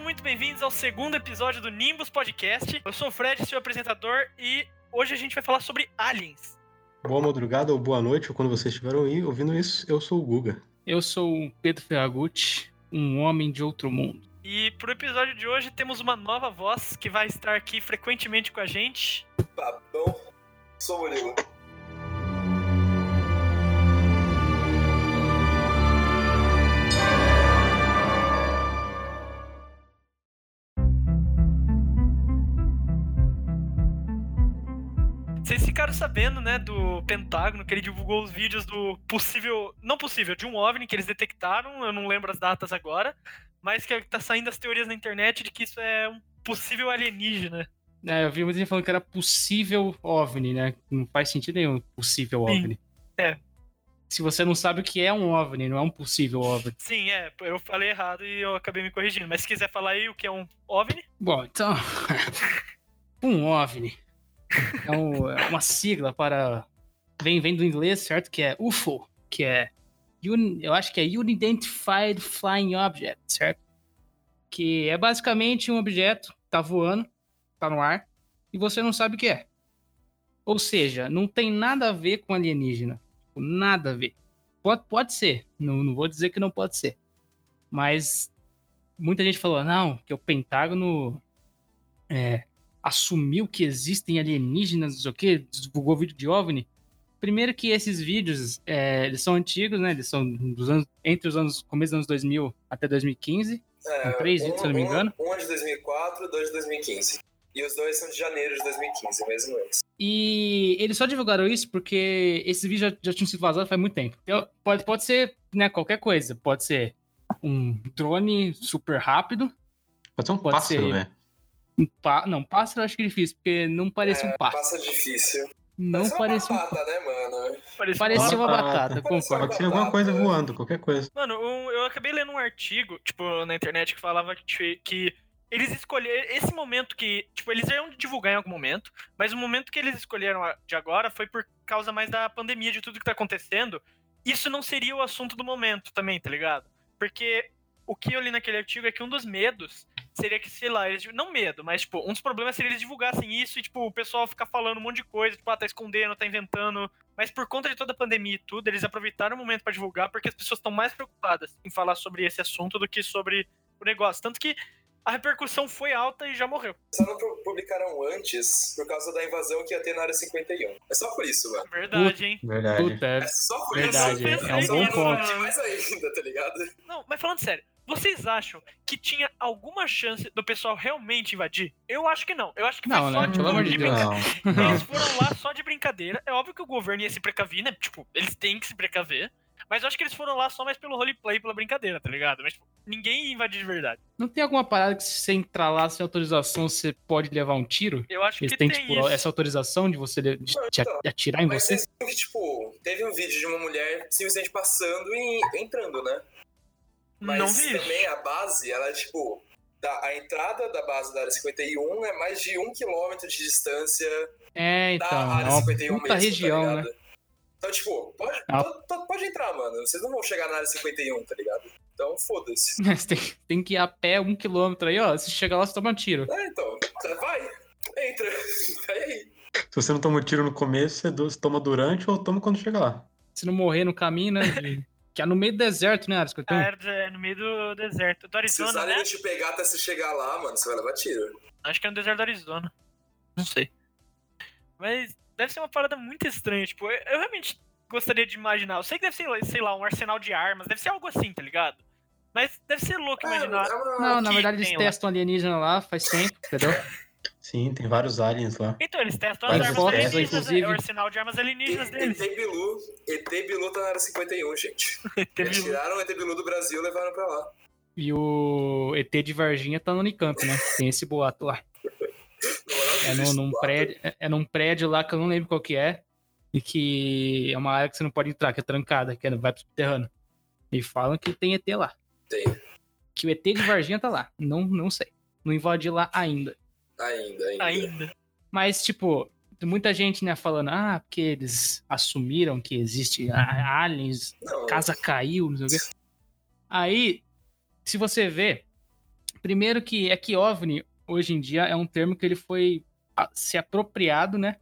muito bem-vindos ao segundo episódio do Nimbus Podcast. Eu sou o Fred, seu apresentador, e hoje a gente vai falar sobre aliens. Boa madrugada ou boa noite, ou quando vocês estiveram aí ouvindo isso, eu sou o Guga. Eu sou o Pedro Ferragutti, um homem de outro mundo. E pro episódio de hoje temos uma nova voz que vai estar aqui frequentemente com a gente. Babão, sou o Murilo. Vocês ficaram sabendo, né, do Pentágono, que ele divulgou os vídeos do possível. Não possível, de um OVNI que eles detectaram, eu não lembro as datas agora, mas que tá saindo as teorias na internet de que isso é um possível alienígena. É, eu vi muita gente falando que era possível OVNI, né? Não faz sentido nenhum possível Sim, OVNI. é. Se você não sabe o que é um OVNI, não é um possível OVNI. Sim, é, eu falei errado e eu acabei me corrigindo. Mas se quiser falar aí o que é um OVNI, Bom, então. um OVNI. É, um- é uma sigla para. Vem, vem do inglês, certo? Que é UFO, que é. Eu acho que é Unidentified Flying Object, certo? Que é basicamente um objeto, tá voando, tá no ar, e você não sabe o que é. Ou seja, não tem nada a ver com alienígena. Nada a ver. Pode, pode ser. Não, não vou dizer que não pode ser. Mas muita gente falou, não, que o Pentágono é, assumiu que existem alienígenas, não sei o quê, divulgou vídeo de OVNI. Primeiro que esses vídeos, é, eles são antigos, né? Eles são dos anos, entre os anos, começo dos anos 2000 até 2015. É, Com três vídeos, se eu não me engano. Um, um é de 2004, dois de 2015. E os dois são de janeiro de 2015, mesmo eles. E eles só divulgaram isso porque esses vídeos já, já tinham sido vazados faz muito tempo. Então, pode, pode ser né, qualquer coisa. Pode ser um drone super rápido. Pode ser um Pode pássaro, ser. né? Um pá... Não, pássaro eu acho que é difícil, porque não parecia um pássaro. Passa difícil. Não Parece uma parecia um batata, né, mano? parecia, Parecia uma Batata. batata, concordo. Pode ser alguma coisa voando, qualquer coisa. Mano, um- eu acabei lendo um artigo, tipo, na internet que falava que, que eles escolheram. Esse momento que. Tipo, eles iam divulgar em algum momento, mas o momento que eles escolheram de agora foi por causa mais da pandemia, de tudo que tá acontecendo. Isso não seria o assunto do momento também, tá ligado? Porque o que eu li naquele artigo é que um dos medos seria que, sei lá, eles. Não medo, mas, tipo, um dos problemas seria eles divulgassem isso e, tipo, o pessoal ficar falando um monte de coisa, tipo, ah, tá escondendo, tá inventando. Mas por conta de toda a pandemia e tudo, eles aproveitaram o momento pra divulgar porque as pessoas estão mais preocupadas em falar sobre esse assunto do que sobre o negócio. Tanto que a repercussão foi alta e já morreu. Só não pu- publicaram antes por causa da invasão que ia ter na área 51. É só por isso, mano. Verdade, hein? Verdade. É É só por Verdade, isso. é um bom Mas ponto. Mais ainda, tá ligado? Não, mas falando sério, vocês acham que tinha alguma chance do pessoal realmente invadir? Eu acho que não. Eu acho que foi Não, só né? tipo, Pelo amor de de Deus. brincadeira. Eles foram lá só de brincadeira. É óbvio que o governo ia se precaver, né? Tipo, eles têm que se precaver. Mas eu acho que eles foram lá só mais pelo roleplay, pela brincadeira, tá ligado? Mas tipo, ninguém ia invadir de verdade. Não tem alguma parada que se você entrar lá sem autorização, você pode levar um tiro? Eu acho Eles que têm, tem tipo, isso. essa autorização de você de, de te Então, atirar em Mas você? que, tipo, teve um vídeo de uma mulher simplesmente passando e entrando, né? Mas não vi também a base, ela é tipo. da- a entrada da base da área 51 é mais de um quilômetro de distância É, da então, área é uma 51 puta mesmo, região, tá né? Então, tipo, pode, Ah. to- to- pode entrar, mano. Vocês não vão chegar na área 51, tá ligado? Então, foda-se. Tem, tem que ir a pé um quilômetro aí, ó. Se chegar lá, você toma um tiro. É, então, vai, entra. Vai aí. Se você não toma um tiro no começo, você toma durante ou toma quando chega lá. Se não morrer no caminho, né? de- Que é no meio do deserto, né, 51? Ah, era no meio do deserto. Do Se os Arizona, né? te pegar até você chegar lá, mano, você vai levar tiro. Acho que é no deserto do Arizona. Não sei. Mas deve ser uma parada muito estranha. Tipo, eu, eu realmente gostaria de imaginar. Eu sei que deve ser, sei lá, um arsenal de armas. Deve ser algo assim, tá ligado? Mas deve ser louco imaginar. é Não, na verdade eles lá? testam alienígena lá faz tempo, entendeu? Sim, tem vários aliens lá. Então, eles testam as armas alienígenas, né? inclusive. É o arsenal de armas alienígenas deles. ET Bilu, ET Bilu tá na área 51, gente. Eles tiraram o ET Bilu do Brasil e levaram pra lá. E o ET de Varginha tá no Unicamp, né? Tem esse boato lá. É, existe num, prédio, é- é num prédio lá que eu não lembro qual que é. E que é uma área que você não pode entrar, que é trancada, que é, vai pro subterrâneo. E falam que tem ET lá. Tem. Que o ET de Varginha tá lá. Não, não sei. Não invadi lá ainda. Ainda, ainda. Ainda. Mas, tipo, muita gente, né, falando, ah, porque eles assumiram que existe aliens, Não, casa caiu, não sei o quê. Aí, se você vê, Primeiro que é que OVNI, hoje em dia, é um termo que ele foi ah, se apropriado, né?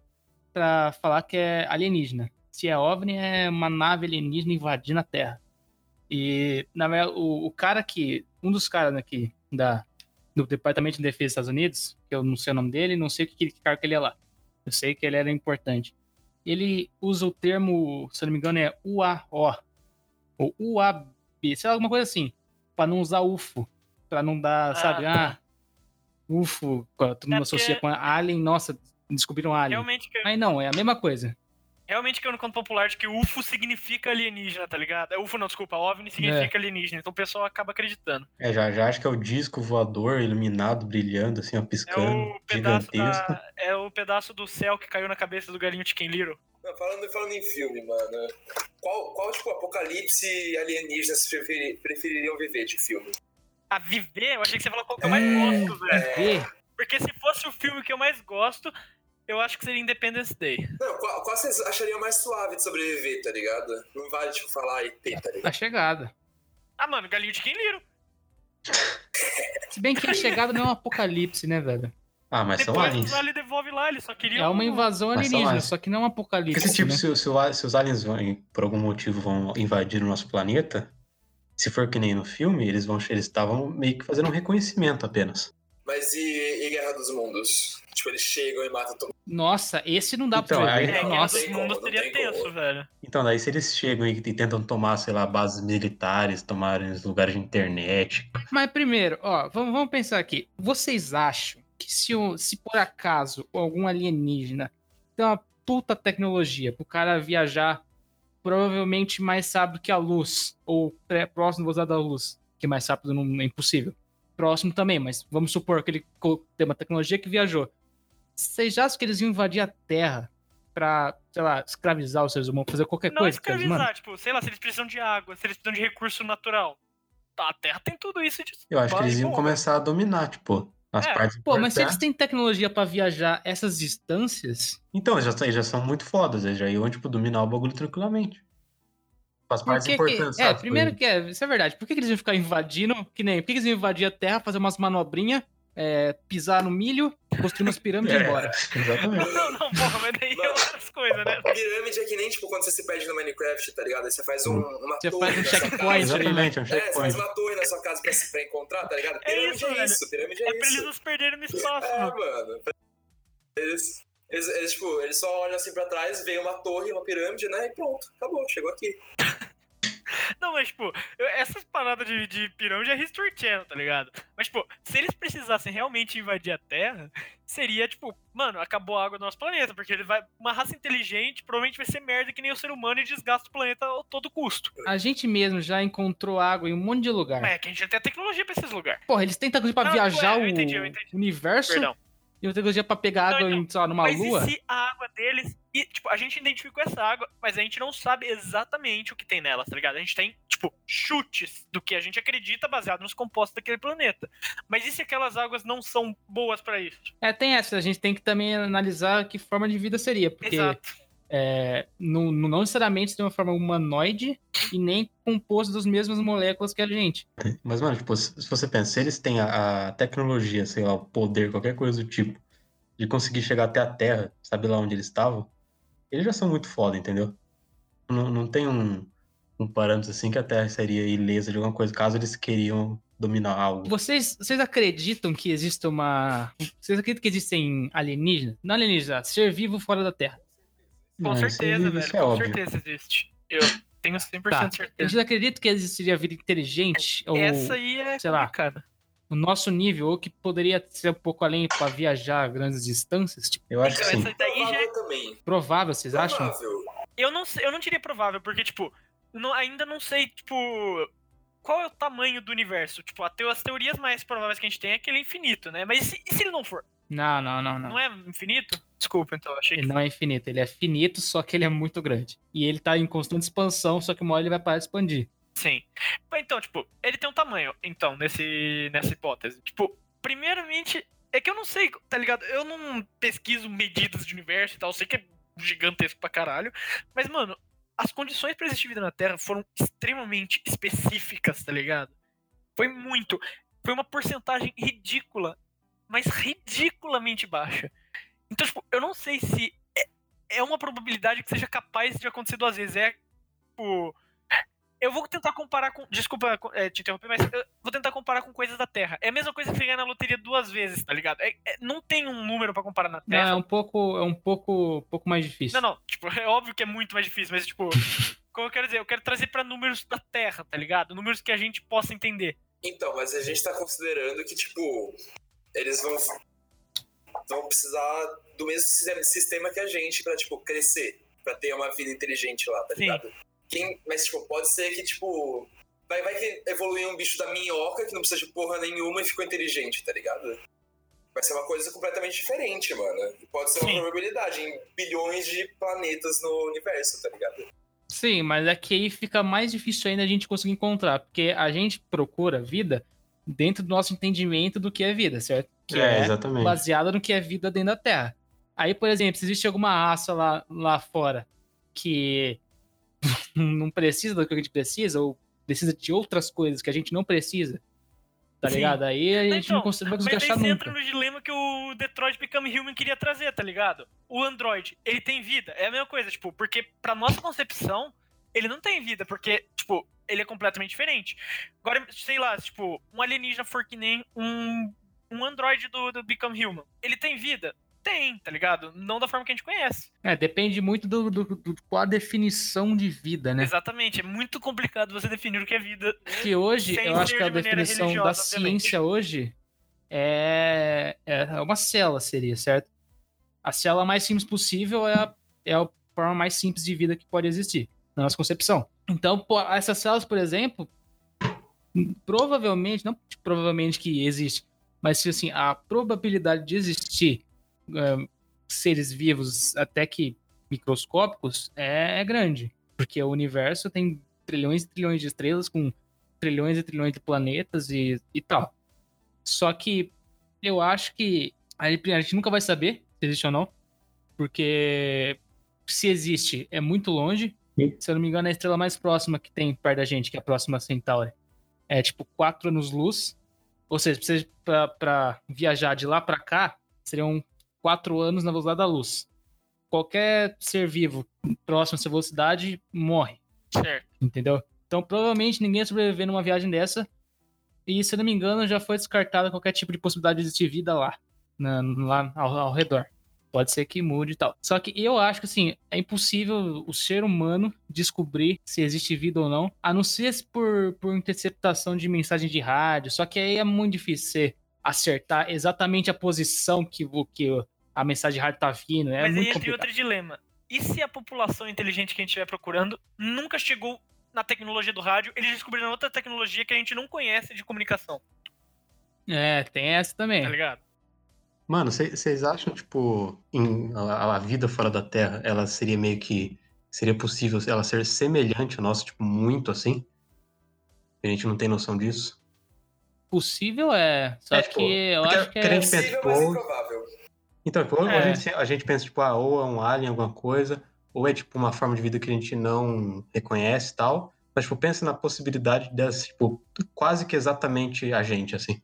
Pra falar que é alienígena. Se é OVNI, é uma nave alienígena invadindo a Terra. E, na verdade, o, o cara que... Um dos caras aqui da, do Departamento de Defesa dos Estados Unidos, que eu não sei o nome dele, não sei que, que cargo que ele é lá. Eu sei que ele era importante. Ele usa o termo, se eu não me engano, é UAO. Ou UAB, sei lá, alguma coisa assim. Pra não usar UFO. Pra não dar, Ah, sabe? Ah, UFO. Todo mundo É associa porque- com Alien. Nossa, descobriram Alien. Realmente que, Mas não, é a mesma coisa. Realmente que eu não conto popular de que UFO significa alienígena, tá ligado? É UFO não, desculpa, OVNI significa alienígena, então o pessoal acaba acreditando. É, já, já acho que é o disco voador iluminado, brilhando, assim, ó, É piscando, o pedaço gigantesco. da, é o pedaço do céu que caiu na cabeça do galinho Chicken Little. Não, falando, falando em filme, mano. Qual, qual tipo, apocalipse alienígena vocês preferi- prefeririam viver de filme? A viver, eu achei que você falou qual que eu mais É. gosto, velho. Vê, Porque se fosse o filme que eu mais gosto, eu acho que seria Independence Day. Não, qual, qual vocês achariam mais suave de sobreviver, tá ligado? Não vale, tipo, falar ET, tá ligado? a chegada. Ah, mano, galinho Chicken Little. Se bem que a chegada não é um apocalipse, né, velho? Ah, mas são Depois aliens. o Vale devolve lá, ele só queria É uma um- invasão são alienígena, aliens. só que não é um apocalipse. Porque, tipo, né? se, se se os aliens vão, por algum motivo vão invadir o nosso planeta, se for que nem no filme, eles vão eles estavam meio que fazendo um reconhecimento apenas. Mas e, e Guerra dos Mundos? Tipo, eles chegam e matam todo mundo. Nossa, esse não dá Então, pra aí- ver. É, Nossa, como, não seria tenso, velho. Então, daí se eles chegam e, e tentam tomar, sei lá, bases militares, tomarem os lugares de internet. Mas primeiro, ó, vamos, vamos pensar aqui. Vocês acham que se, se por acaso algum alienígena tem uma puta tecnologia pro cara viajar provavelmente mais rápido que a luz, ou pré- próximo do da luz, que mais rápido não é impossível. Próximo também, mas vamos supor que ele tem uma tecnologia que viajou. Vocês acham que eles iam invadir a Terra pra, sei lá, escravizar os seres humanos, fazer qualquer Não coisa? mano? escravizar, tipo, sei lá, se eles precisam de água, se eles precisam de recurso natural. Tá, a Terra tem tudo isso de Eu acho que eles iam começar a dominar, tipo, as É. partes Pô, mas se eles têm tecnologia pra viajar essas distâncias, Então, eles já, já são muito fodas, eles já iam, tipo, dominar o bagulho tranquilamente. As partes que que- importantes, É, sabe? primeiro Tipo, que é, isso é verdade. Por que, que eles iam ficar invadindo? Que nem, por que, que eles iam invadir a Terra, fazer umas manobrinhas, é, pisar no milho, construir umas pirâmides e ir É. embora? Exatamente. Não, não, porra, mas daí é outras coisas, né? Pirâmide é que nem, tipo, quando você se perde no Minecraft, tá ligado? Aí você faz um, uma Você torre faz um na sua checkpoint né? Exatamente, é um É, você faz checkpoint. uma torre na sua casa pra, se- pra encontrar, tá ligado? É Pirâmide isso, é isso, pirâmide É é pra eles isso. não se perderem no espaço, É, mano. mano. Eles, eles, eles, tipo, eles só olham assim pra trás, veem uma torre, uma pirâmide, né? E pronto, acabou, chegou aqui. Não, mas, tipo, essas paradas de, de pirâmide é History Channel, tá ligado? Mas, tipo, se eles precisassem realmente invadir a Terra, seria, tipo, mano, acabou a água do nosso planeta, porque ele vai. Uma raça inteligente provavelmente vai ser merda que nem o ser humano e desgasta o planeta a todo custo. A gente mesmo já encontrou água em um monte de lugar. Mas é que a gente já tem a tecnologia pra esses lugares. Porra, eles têm tecnologia pra Não, viajar é, eu o entendi, eu entendi. universo Perdão. e uma tecnologia pra pegar Não, água então, em, sei lá, numa mas lua. e se a água deles. E, tipo, a gente identificou essa água, mas a gente não sabe exatamente o que tem nela, tá ligado? A gente tem, tipo, chutes do que a gente acredita baseado nos compostos daquele planeta. Mas e se aquelas águas não são boas pra isso? É, tem essa. A gente tem que também analisar que forma de vida seria. Porque Exato. é, não, não necessariamente tem uma forma humanoide e nem composto das mesmas moléculas que a gente. Mas, mano, tipo, se se você pensa, se eles têm a, a tecnologia, sei lá, o poder, qualquer coisa do tipo, de conseguir chegar até a Terra, sabe lá onde eles estavam, eles já são muito foda, entendeu? Não, não tem um, um parâmetro assim que a Terra seria ilesa de alguma coisa, caso eles queriam dominar algo. Vocês, vocês acreditam que existe uma. Vocês acreditam que existem alienígenas? Não alienígenas, ser vivo fora da Terra. Com Não, isso- certeza, isso velho. é com óbvio. certeza existe. Eu tenho 100% Tá. certeza. Vocês acreditam que existiria vida inteligente? Ou Essa aí é sei lá. O nosso nível, ou que poderia ser um pouco além para viajar grandes distâncias? Tipo, Eu acho que Então, sim. essa daí já é Provável também. provável, vocês acham? Provável. Eu não, eu não diria provável, porque, tipo, não- ainda não sei, tipo, qual é o tamanho do universo. Tipo, a as teorias mais prováveis que a gente tem é que ele é infinito, né? Mas e se, e se ele não for? Não, não, não, não. Não é infinito? Desculpa, então, achei Ele que. não é infinito, ele é finito, só que ele é muito grande. E ele tá em constante expansão, só que uma hora ele vai parar de expandir. Sim. Então, tipo, ele tem um tamanho, então, nesse, nessa hipótese. Tipo, primeiramente, é que eu não sei, tá ligado? Eu não pesquiso medidas de universo e tal, eu sei que é gigantesco pra caralho. Mas, mano, as condições pra existir vida na Terra foram extremamente específicas, tá ligado? Foi muito. foi uma porcentagem ridícula, mas ridiculamente baixa. Então, tipo, eu não sei se é, é uma probabilidade que seja capaz de acontecer duas vezes. É, tipo. Eu vou tentar comparar com. Desculpa é, te interromper, mas eu vou tentar comparar com coisas da Terra. É a mesma coisa que você ganhar na loteria duas vezes, tá ligado? É, é, não tem um número para comparar na Terra. Não, é um pouco, é um pouco, pouco mais difícil. Não, não. Tipo, é óbvio que é muito mais difícil, mas, tipo. como eu quero dizer? Eu quero trazer para números da Terra, tá ligado? Números que a gente possa entender. Então, mas a gente tá considerando que, tipo, eles vão, vão precisar do mesmo sistema que a gente pra, tipo, crescer, pra ter uma vida inteligente lá, tá ligado? Quem, mas, tipo, pode ser que, tipo, vai, vai que evoluir um bicho da minhoca que não precisa de porra nenhuma e ficou inteligente, tá ligado? Vai ser uma coisa completamente diferente, mano. Pode ser uma Sim. probabilidade em bilhões de planetas no universo, tá ligado? Sim, mas é que aí fica mais difícil ainda a gente conseguir encontrar, porque a gente procura vida dentro do nosso entendimento do que é vida, certo? Que é, é exatamente. baseada no que é vida dentro da Terra. Aí, por exemplo, se existe alguma raça lá, lá fora que não precisa do que a gente precisa, ou precisa de outras coisas que a gente não precisa, tá Sim. ligado? Aí a gente então, não consegue, conseguir achar nunca. entra no dilema que o Detroit Become Human queria trazer, tá ligado? O Android, ele tem vida, é a mesma coisa, tipo, porque pra nossa concepção, ele não tem vida, porque, tipo, ele é completamente diferente. Agora, sei lá, tipo, um alienígena for que nem um, um android do, do Become Human. Ele tem vida? Tem, tá ligado? Não da forma que a gente conhece. É, depende muito do, do, do, qual a definição de vida, né? Exatamente, é muito complicado você definir o que é vida. Que hoje, eu acho que a definição da ciência hoje é, é uma célula, seria, certo? A célula mais simples possível é a, é a forma mais simples de vida que pode existir, na nossa concepção. Então, essas células, por exemplo, provavelmente, não provavelmente que existe, mas assim, a probabilidade de existir uh, seres vivos até que microscópicos é, é grande. Porque o universo tem trilhões e trilhões de estrelas com trilhões e trilhões de planetas e, e tal. Só que eu acho que a gente nunca vai saber se existe ou não, porque se existe é muito longe. Se eu não me engano, a estrela mais próxima que tem perto da gente, que é a próxima Centauri, é tipo 4 anos-luz. Ou seja, para viajar de lá para cá, seriam quatro anos na velocidade da luz. Qualquer ser vivo próximo a essa velocidade morre. Certo. Entendeu? Então, provavelmente ninguém ia sobreviver numa viagem dessa. E, se eu não me engano, já foi descartada qualquer tipo de possibilidade de existir vida lá, na, lá ao, ao redor. Pode ser que mude e tal. Só que eu acho que, assim, é impossível o ser humano descobrir se existe vida ou não, a não ser por, por interceptação de mensagem de rádio. Só que aí é muito difícil você acertar exatamente a posição que, que a mensagem de rádio tá vindo. É Mas muito aí tem outro dilema. E se a população inteligente que a gente estiver procurando nunca chegou na tecnologia do rádio, eles descobriram outra tecnologia que a gente não conhece de comunicação? É, tem essa também. Tá ligado? Mano, vocês acham, tipo, em, a, a, vida fora da Terra, ela seria meio que. Seria possível ela ser semelhante ao nosso, tipo, muito assim? A gente não tem noção disso? Possível é. Só é, que tipo, eu acho que é. Possível, mas improvável. Então, tipo, é. a, gente, a gente pensa, tipo, ah, ou é um alien, alguma coisa, ou é, tipo, uma forma de vida que a gente não reconhece e tal. Mas, tipo, pensa na possibilidade dessa, tipo, quase que exatamente a gente, assim.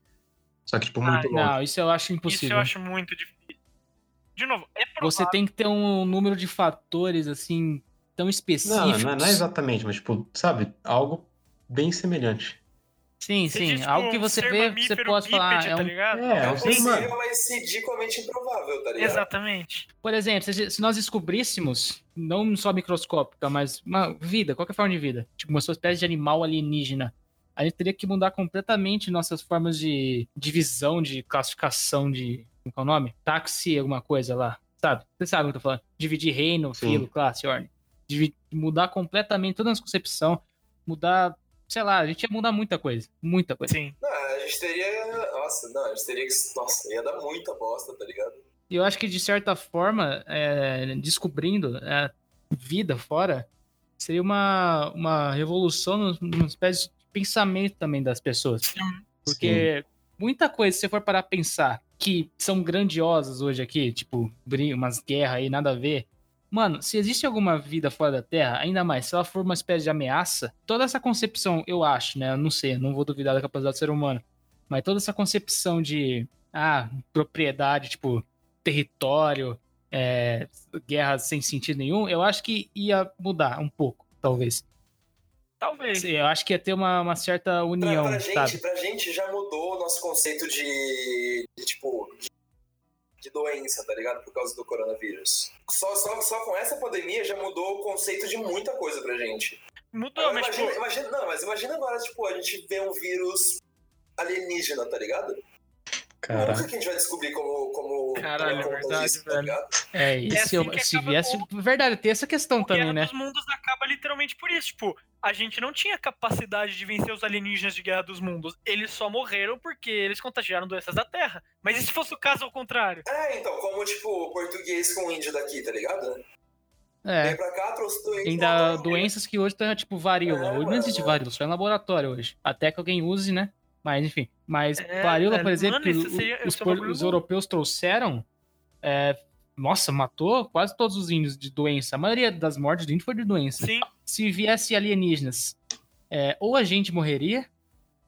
Só que, tipo, muito ah, longe. Não, isso eu acho impossível. Isso eu acho muito difícil. De novo, é provável. Você tem que ter um número de fatores, assim, tão específicos. Não, não é, não é exatamente, mas, tipo, sabe, algo bem semelhante. Sim, sim. Diz, Algo que você vê, você pode falar. Tá é, um... é, é um ser humano. mas ridiculamente improvável, tá ligado? Exatamente. Por exemplo, se nós descobríssemos, não só microscópica, mas uma vida, qualquer forma de vida, tipo uma espécie de animal alienígena, a gente teria que mudar completamente nossas formas de divisão, de classificação de. Como é o nome? Táxi, alguma coisa lá. Sabe? Você sabe o que eu tô falando? Dividir reino, filo, classe, ordem. Dividir, mudar completamente toda a nossa concepção, mudar sei lá, a gente ia mudar muita coisa. Muita coisa. Sim. Não, a gente teria. Nossa, não, a gente teria que. Nossa, ia dar muita bosta, tá ligado? E eu acho que, de certa forma, é, descobrindo a vida fora, seria uma, uma revolução numa espécie de pensamento também das pessoas. Porque Sim. muita coisa, se você for parar a pensar, que são grandiosas hoje aqui, tipo, umas guerras aí, nada a ver, Mano, se existe alguma vida fora da Terra, ainda mais se ela for uma espécie de ameaça, toda essa concepção, eu acho, né? Eu não sei, não vou duvidar da capacidade do ser humano. Mas toda essa concepção de ah, propriedade, tipo, território, é, guerra sem sentido nenhum, eu acho que ia mudar um pouco, talvez. Talvez. Eu acho que ia ter uma, uma certa união, pra, pra gente, pra gente já mudou o nosso conceito de, de, tipo, de, de doença, tá ligado? Por causa do coronavírus. Só, só, só com essa pandemia já mudou o conceito de muita coisa pra gente. Mudou, Agora, mas imagina, tipo, imagina- não, mas imagina agora, tipo, a gente vê um vírus alienígena, tá ligado? Nunca Caraca. que a gente vai descobrir como. como Caralho, como é verdade, isso, tá velho. ligado? É, e É se, assim eu- que se viesse. com- Verdade, tem essa questão também, Guerra né? dos Mundos acaba literalmente por isso. Tipo, a gente não tinha capacidade de vencer os alienígenas de Guerra dos Mundos. Eles só morreram porque eles contagiaram doenças da Terra. Mas e se fosse o caso ao contrário? É, então, como, tipo, português com índio daqui, tá ligado? É. Vem pra cá, trouxe doente. Ainda doenças que hoje estão, tipo, varíola. É, hoje não existe varíola, só em laboratório hoje. Até que alguém use, né? Mas, enfim. Mas É, varíola, por exemplo, mano, seria- os, é um por- os europeus trouxeram. é, nossa, matou quase todos os índios de doença. A maioria das mortes do índio foi de doença. Sim, Se viesse alienígenas, é, ou a gente morreria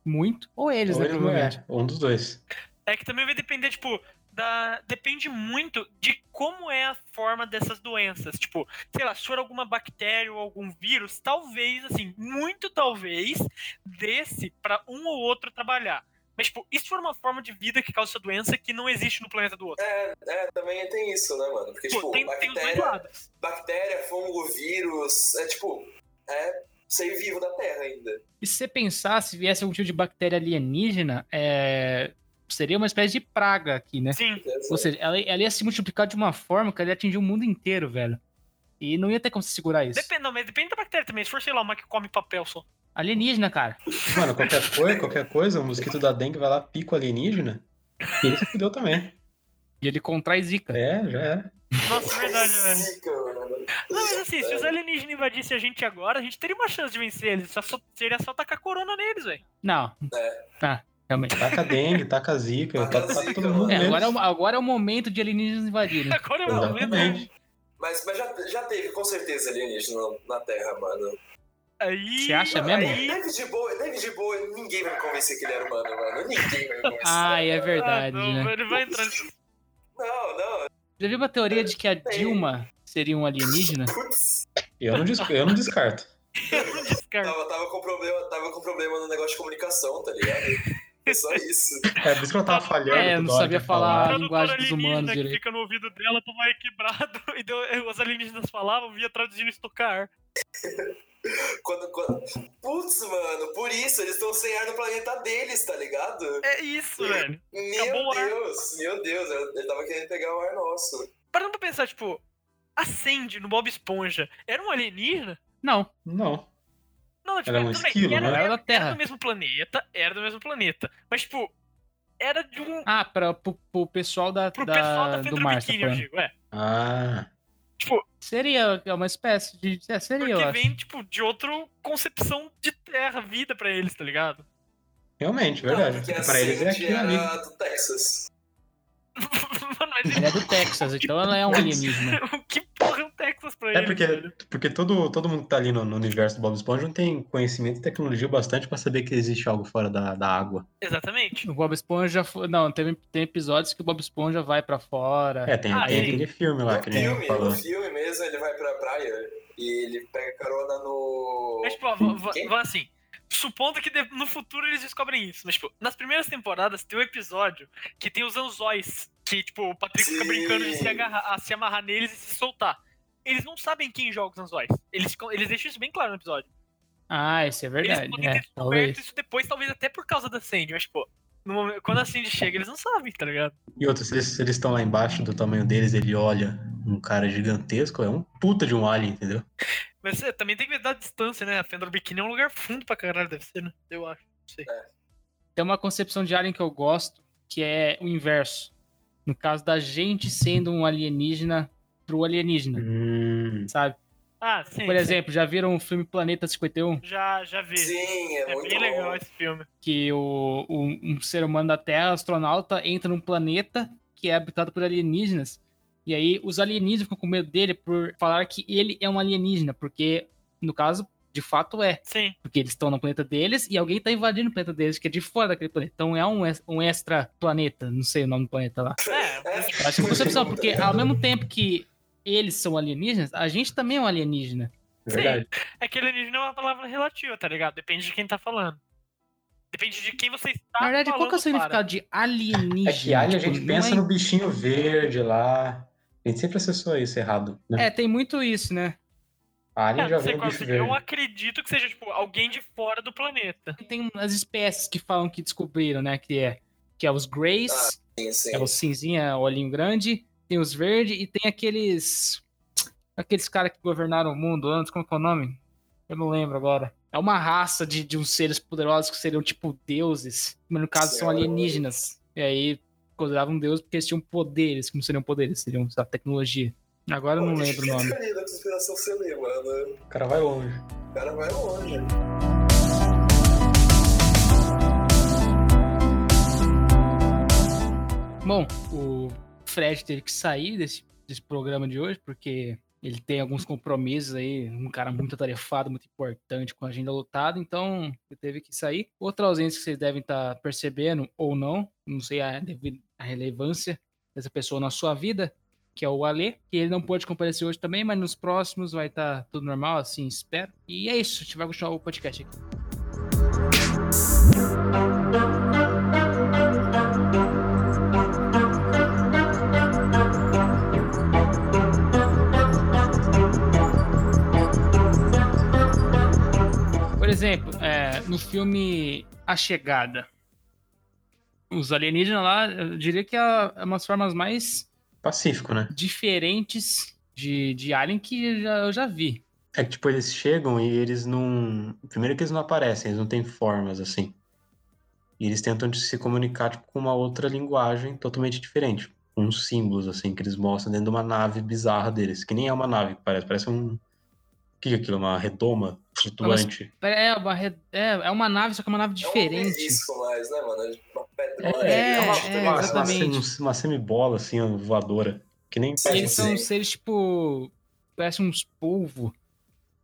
muito, ou eles, Ou né? ele é, um dos dois. é que também vai depender, tipo, da. Depende muito de como é a forma dessas doenças. Tipo, sei lá, se for alguma bactéria ou algum vírus, talvez, assim, muito talvez, desse pra um ou outro trabalhar. Mas, tipo, e se for uma forma de vida que causa essa doença que não existe no planeta do outro? É, é, também tem isso, né, mano? Porque, Pô, tipo, tem, tem os dois bactéria, lados. bactéria, fungo, vírus, é tipo, é ser vivo da Terra ainda. E se você pensar, se viesse algum tipo de bactéria alienígena, é, seria uma espécie de praga aqui, né? Sim. Ou seja, ela, ela ia se multiplicar de uma forma que ela ia atingir o mundo inteiro, velho. E não ia ter como se segurar isso. Depende, não, mas depende da bactéria também. Se for, sei lá, uma que come papel só. Alienígena, cara. Mano, qualquer coisa, qualquer coisa, o mosquito da dengue vai lá, pica o alienígena. E ele se fudeu também. E ele contrai zika. É, já é. Nossa, é verdade, velho. Não, mas assim, se os alienígenas invadissem a gente agora, a gente teria uma chance de vencer eles. Só, só- seria só tacar corona neles, velho. Não. É. Ah, realmente. Taca dengue, taca zica, Taca taca, todo mundo É, agora, é o, agora é o momento de alienígenas invadirem. Agora é o momento. Exatamente. Mas, mas já, já teve, com certeza, alienígena na Terra, mano. Aí. Você acha aí- mesmo? David Bowie, David Bowie, ninguém vai me convencer que ele era humano, mano. Ninguém vai me convencer. Ah, é Ah, verdade, não, né? ele vai entrar Não, não. Já viu uma teoria de que a Dilma seria um alienígena? Putz, Eu não, des- eu não descarto. descarto. tava, tava, com problema, tava com problema no negócio de comunicação, tá ligado? É só isso. É, por isso que eu tava falhando. É, eu não sabia que falar. a linguagem dos humanos que direito. fica no ouvido dela, tava aí quebrado, e deu, os alienígenas falavam, via traduzindo estocar. Quando, quando... Putz, mano, por isso, eles estão sem ar no planeta deles, tá ligado? É isso, velho. Meu Acabou. Deus, meu Deus, ele tava querendo pegar o ar nosso. Parando pra pensar, tipo, a Sandy no Bob Esponja era um alienígena? Não, Não. Não, tipo, Era um esquilo, era, né? Era da era Terra. do mesmo planeta, era do mesmo planeta. Mas, tipo, era de um. Ah, pra, pro, pro pessoal da, Pro da- pessoal da do Fendro mar, tá Biquíni, eu digo, é. Ah. Tipo, Seria uma espécie de. É, seria, porque vem, tipo, de outra concepção de terra, vida pra eles, tá ligado? Realmente, verdade. Não, porque pra eles é ali. era do Texas. Ele é do Texas, então ela é um alienígena. o que porra é um Texas pra É eles? porque, velho? porque todo, todo mundo que tá ali no, no universo do Bob Esponja não tem conhecimento e tecnologia bastante pra saber que existe algo fora da, da água. Exatamente. O Bob Esponja. foi- Não, tem, tem episódios que o Bob Esponja vai pra fora. É, tem, Ah, tem ele- aquele filme lá No que filme, falou. no filme mesmo, ele vai pra praia e ele pega carona no. Mas, tipo, va- assim, supondo que no futuro eles descobrem isso. Mas, tipo, nas primeiras temporadas tem um episódio que tem os anzóis. Que, tipo, o Patrick fica Sim. brincando de se, agarrar, a se amarrar neles e se soltar. Eles não sabem quem joga os anzóis. Eles, eles deixam isso bem claro no episódio. Ah, isso é Eles verdade. podem É, ter descoberto talvez. isso depois, talvez até por causa da Sandy. Mas, no momento- quando a Sandy chega, eles não sabem, tá ligado? E outro, eles se eles estão lá embaixo do tamanho deles, ele olha um cara gigantesco, é um puta de um alien, entendeu? Mas é, também tem que ver da distância, né? A Fendor Bikini é um lugar fundo pra caralho, deve ser, né? Eu acho. Não sei. Tem uma concepção de alien que eu gosto, que é o inverso. No caso da gente sendo um alienígena pro alienígena, Hum. sabe? Ah, sim. Por sim. exemplo, já viram o filme Planeta 51? Já, já vi. Sim, é, É muito bem bom. legal esse filme. Que o, o- um ser humano da Terra, astronauta, entra num planeta que é habitado por alienígenas. E aí os alienígenas ficam com medo dele por falar que ele é um alienígena, porque, no caso, de fato é. Sim. Porque eles estão no planeta deles e alguém tá invadindo o planeta deles, que é de fora daquele planeta. Então é um, um extra planeta, não sei o nome do planeta lá. É, Acho que é concepção, porque ao mesmo tempo que eles são alienígenas, a gente também é um alienígena. Verdade. é que alienígena é uma palavra relativa, tá ligado? Depende de quem tá falando. Depende de quem você está Na verdade, qual que é o significado de alienígena? É que alien a Tipo, gente não pensa é- no bichinho verde lá. A gente sempre acessou isso errado, né? É, tem muito isso, né? Alien É, já não sei vem o qual bicho seja. Eu verde. acredito que seja, tipo, alguém de fora do planeta. Tem as espécies que falam que descobriram, né? Que é, que é os Greys, Sim, sim. é o cinzinha, olhinho grande, tem os verdes e tem aqueles. Aqueles caras que governaram o mundo antes, como que é o nome? Eu não lembro agora. É uma raça de, de uns seres poderosos que seriam tipo deuses, mas no caso são Sim, alienígenas. E aí consideravam deus porque eles tinham poderes, como seriam poderes, seriam sabe, tecnologia. Agora eu não lembro o que nome. da conspiração mano. O cara vai longe. O cara vai longe. Bom, o Fred teve que sair desse, desse programa de hoje, porque ele tem alguns compromissos aí, um cara muito atarefado, muito importante, com a agenda lotada, então ele teve que sair. Outra ausência que vocês devem estar percebendo, ou não, não sei a, devi- a relevância dessa pessoa na sua vida, que é o Ale, que ele não pôde comparecer hoje também, mas nos próximos vai estar tudo normal, assim, espero. E é isso, a gente vai continuar o podcast aqui. Por exemplo, é, no filme A Chegada, os alienígenas lá, eu diria que é é umas formas mais Pacífico, né? diferentes de, de alien que já- eu já vi. É que, tipo, eles chegam e eles não. Primeiro que eles não aparecem, eles não têm formas assim. E eles tentam se comunicar, tipo, com uma outra linguagem totalmente diferente. Com uns símbolos, assim, que eles mostram dentro de uma nave bizarra deles. Que nem é uma nave, parece. Parece um. O que é aquilo? Uma redoma flutuante. É uma, re- é, é uma nave, só que é uma nave É um diferente. obelisco mais, né, mano? Uma pedra. É, uma, é, uma, exatamente. Uma, semi- uma semibola, assim, voadora. Que nem parece. eles são Sim. seres, tipo. Parece uns polvo.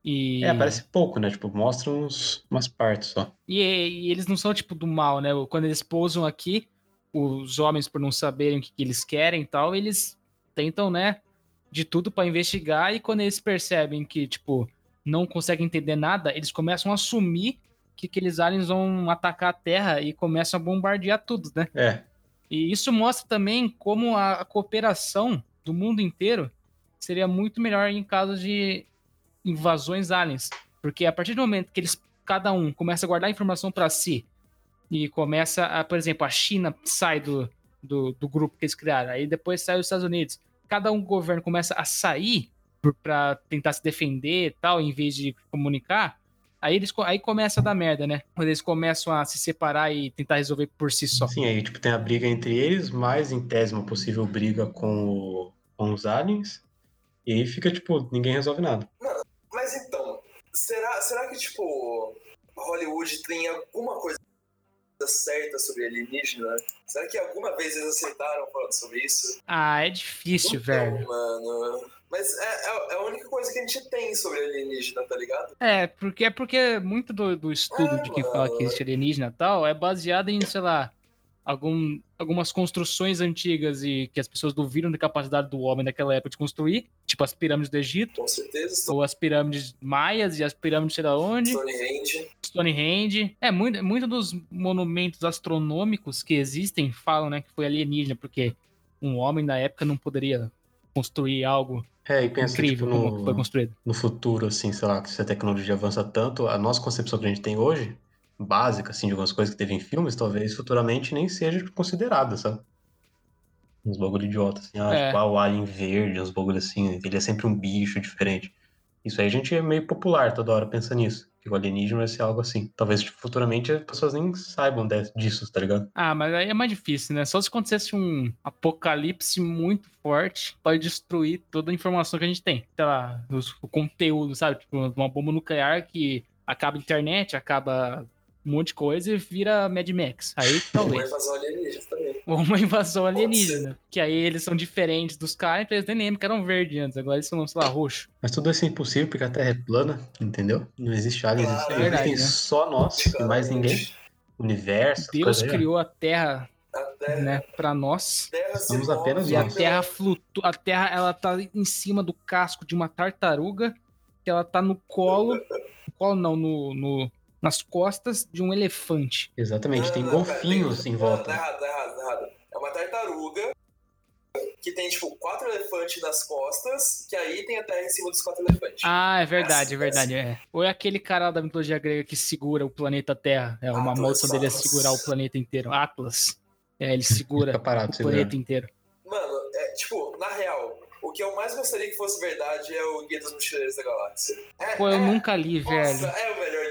E, É, parece pouco, né? Tipo, mostra uns, umas partes só. e, e eles não são, tipo, do mal, né? Quando eles pousam aqui, os homens, por não saberem o que, que eles querem e tal, eles tentam, né? De tudo pra investigar. E quando eles percebem que, tipo, não conseguem entender nada, eles começam a assumir que aqueles aliens vão atacar a Terra e começam a bombardear tudo, né? É, E isso mostra também como a, cooperação do mundo inteiro seria muito melhor em caso de invasões aliens. Porque a partir do momento que eles, cada um, começa a guardar informação para si e começa a, por exemplo, a China sai do, do, do grupo que eles criaram, aí depois sai os Estados Unidos, cada um governo começa a sair para tentar se defender e tal, em vez de comunicar, aí eles aí começa a dar merda, né? Quando eles começam a se separar e tentar resolver por si só. sim, aí, tipo, tem a briga entre eles, mais em tese uma possível briga com, o- com os aliens. E aí fica, tipo, ninguém resolve nada. Mas então, será, será que, tipo, Hollywood tem alguma coisa certa sobre alienígena? Será que alguma vez eles acertaram falando sobre isso? Ah, é difícil, Então, velho. mano. Mas é, é- é a única coisa que a gente tem sobre alienígena, tá ligado? É, porque é porque muito do, do estudo É, de que fala que existe alienígena e tal é baseado em, sei lá, algum, algumas construções antigas e que as pessoas duvidam da capacidade do homem naquela época de construir, tipo as pirâmides do Egito, Com certeza. ou as pirâmides maias e as pirâmides sei lá onde, Stonehenge. Stonehenge. É, muito, muito dos monumentos astronômicos que existem falam, né, que foi alienígena, porque um homem na época não poderia construir algo É, e pensa, incrível tipo, como foi no, construído. no futuro, assim, sei lá, que se a tecnologia avança tanto, a nossa concepção que a gente tem hoje, básica, assim, de algumas coisas que teve em filmes, talvez futuramente nem seja considerada, sabe? Uns bagulho idiota, assim, ah, É. tipo, ah, o alien verde, uns bagulho assim, ele é sempre um bicho diferente. Isso aí a gente é meio popular toda hora pensa nisso, o alienígena vai ser algo assim. Talvez tipo, futuramente as pessoas nem saibam disso, tá ligado? Ah, mas aí é mais difícil, né? Só se acontecesse um apocalipse muito forte pode destruir toda a informação que a gente tem. Sei lá, o conteúdo, sabe? Tipo, uma bomba nuclear que acaba a internet, acaba um monte de coisa e vira Mad Max. Aí Uma talvez. invasão alienígena também. Ou uma invasão alienígena. Que aí eles são diferentes dos caras, então eles nem lembram que eram verdes antes. Agora eles são, sei lá, roxo. Mas tudo isso é impossível porque a Terra é plana, entendeu? Não existe aliens. Claro, existem é verdade, né? só nós e mais ninguém. Universo. Deus criou a Terra, A Terra, né, pra nós. move apenas E a nós. Terra flutua. A Terra, ela tá em cima do casco de uma tartaruga, que ela tá no colo. No colo não, no, no- nas costas de um elefante. Exatamente, tem cara, golfinhos tem- em não, volta. Tá errado, tá errado, tá errado. É uma tartaruga que tem, tipo, quatro elefantes nas costas, que aí tem a terra em cima dos quatro elefantes. Ah, é verdade, é Essa- verdade. É. Ou é aquele cara da mitologia grega que segura o planeta Terra. É uma Atlas, maldição dele é Atlas. segurar o planeta inteiro. Atlas. É, ele segura parado, o planeta inteiro. Mano, é, tipo, na real, o que eu mais gostaria que fosse verdade é o Guia dos Mochileiros da Galáxia. É, Pô, eu é, nunca li, Nossa, velho. é o melhor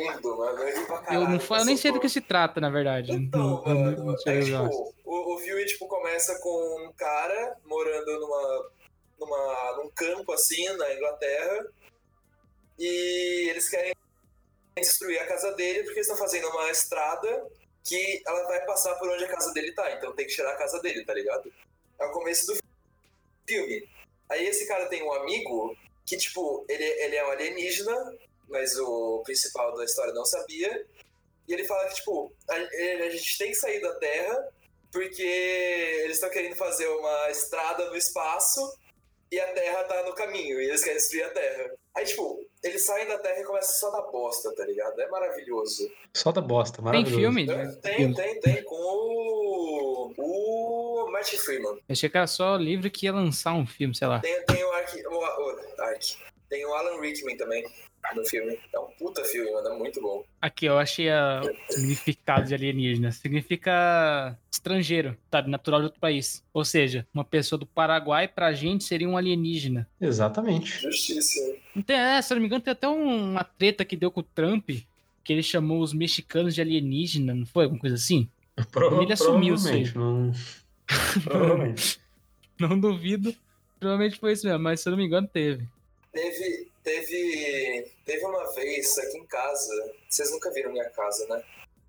mano. Caralho. Eu, não fa... eu nem sei do que se trata, na verdade. Então, Não- não- mano, não sei é, tipo, o, o filme tipo, começa com um cara morando numa, numa, num campo assim na Inglaterra e eles querem destruir a casa dele porque eles estão fazendo uma estrada que ela vai passar por onde a casa dele tá, então tem que tirar a casa dele, tá ligado? É o começo do filme. Aí esse cara tem um amigo que, tipo, ele, ele é um alienígena, mas o principal da história não sabia. E ele fala que, tipo, a, a gente tem que sair da Terra porque eles estão querendo fazer uma estrada no espaço e a Terra tá no caminho e eles querem destruir a Terra. Aí, tipo, eles saem da Terra e começam só dar bosta, tá ligado? É maravilhoso. Só da bosta, Tem maravilhoso. filme? Tem, tem, tem, com o. O Martin Freeman. Eu achei que era só livro que ia lançar um filme, sei lá. Tem, tem o Ark. O, o, Ark. Tem o Alan Rickman também no filme. É um puta filme, mano. É muito bom. Aqui, eu achei a- o significado de alienígena. Significa estrangeiro, sabe? Natural de outro país. Ou seja, uma pessoa do Paraguai pra gente seria um alienígena. Exatamente. Justiça. Tem, é, se eu não me engano, tem até um- uma treta que deu com o Trump, que ele chamou os mexicanos de alienígena, não foi? Alguma coisa assim? Prova- Ele assumiu isso aí. provavelmente, Não... Provavelmente. Não duvido. Provavelmente foi isso mesmo, mas se eu não me engano, teve. Teve, teve, teve uma vez aqui em casa. Vocês nunca viram minha casa, né?